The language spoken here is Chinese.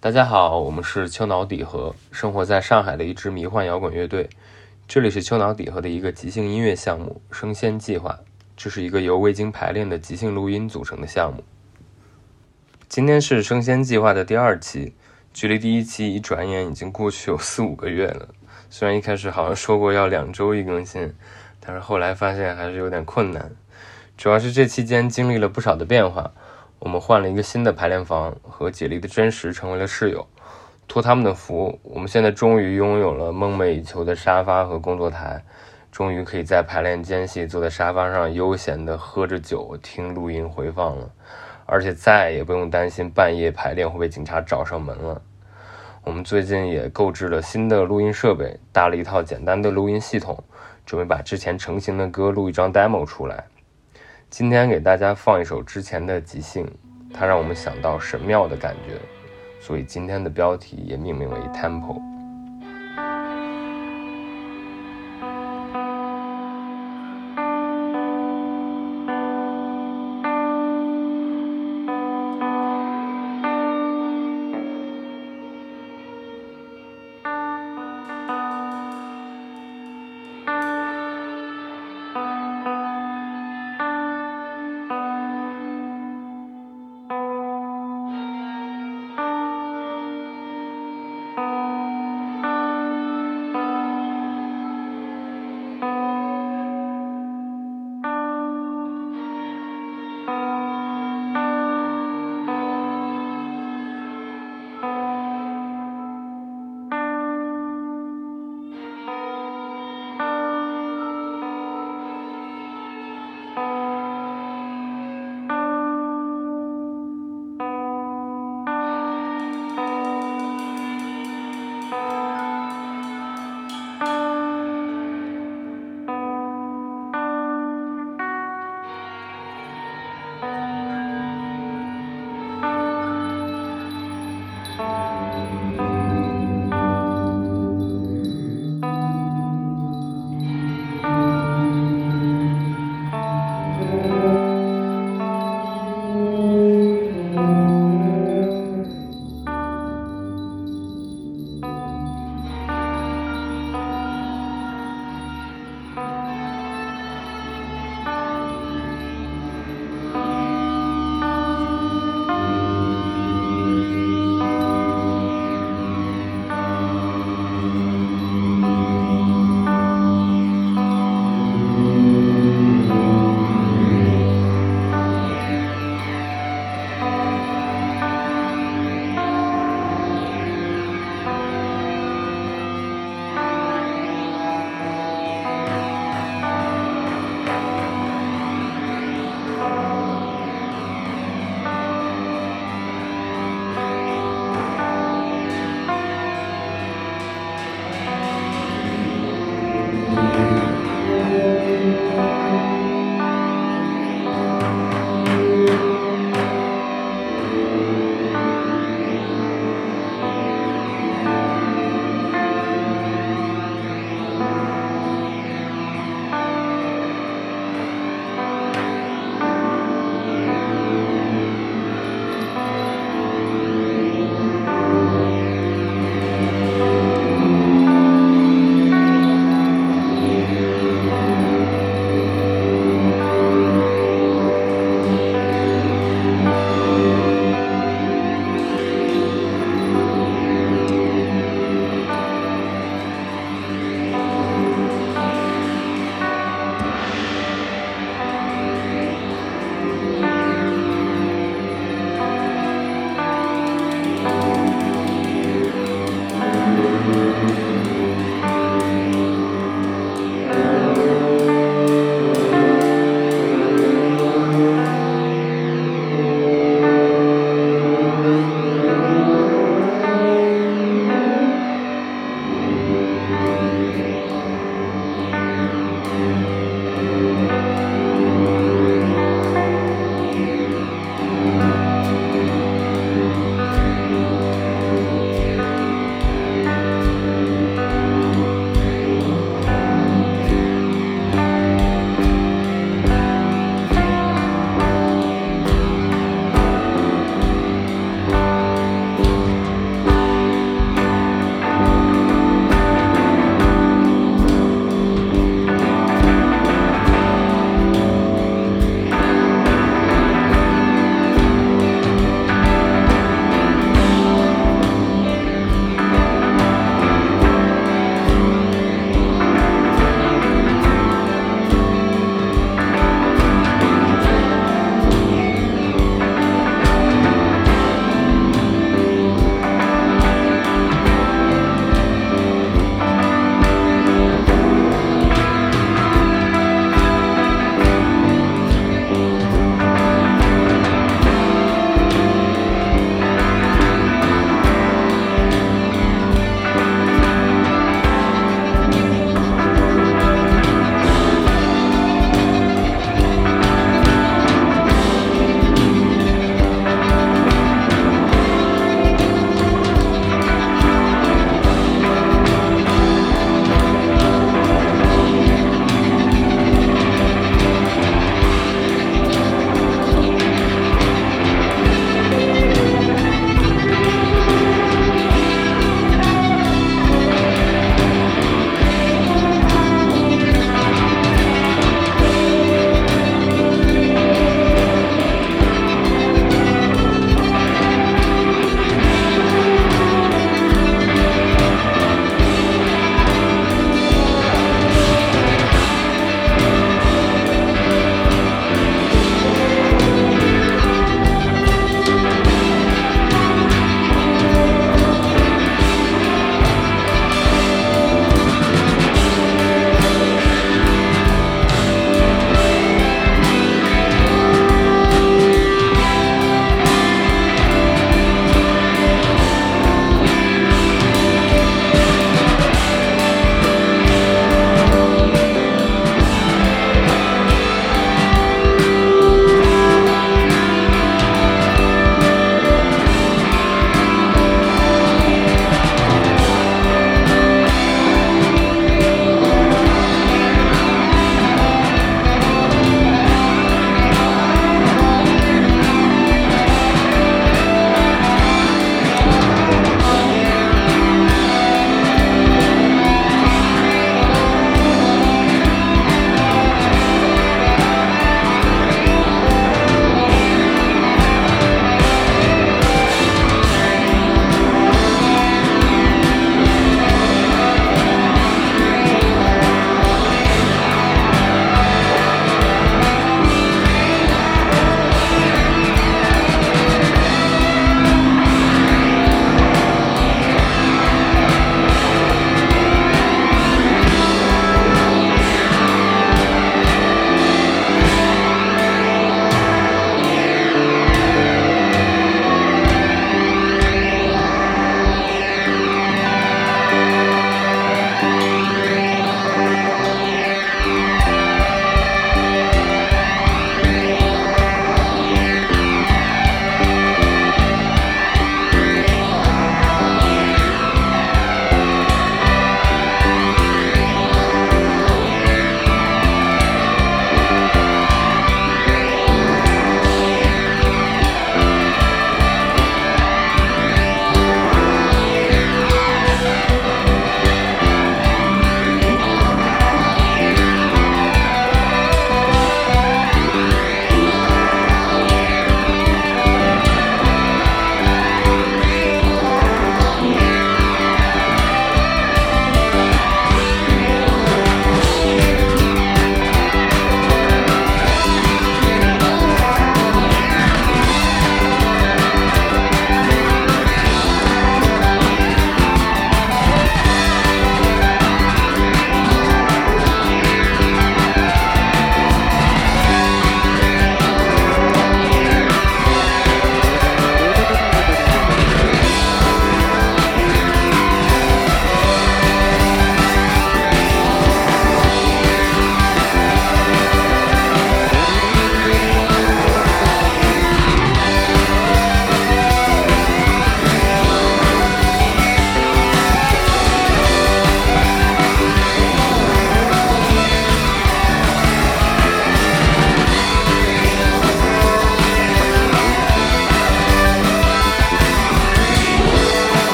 大家好，我们是青岛底核，生活在上海的一支迷幻摇滚乐队。这里是丘脑底核的一个即兴音乐项目——声仙计划。这是一个由未经排练的即兴录音组成的项目。今天是声仙计划的第二期，距离第一期一转眼已经过去有四五个月了。虽然一开始好像说过要两周一更新，但是后来发现还是有点困难。主要是这期间经历了不少的变化。我们换了一个新的排练房，和解离的真实成为了室友。托他们的福，我们现在终于拥有了梦寐以求的沙发和工作台，终于可以在排练间隙坐在沙发上悠闲地喝着酒听录音回放了，而且再也不用担心半夜排练会被警察找上门了。我们最近也购置了新的录音设备，搭了一套简单的录音系统，准备把之前成型的歌录一张 demo 出来。今天给大家放一首之前的即兴，它让我们想到神庙的感觉，所以今天的标题也命名为 Temple。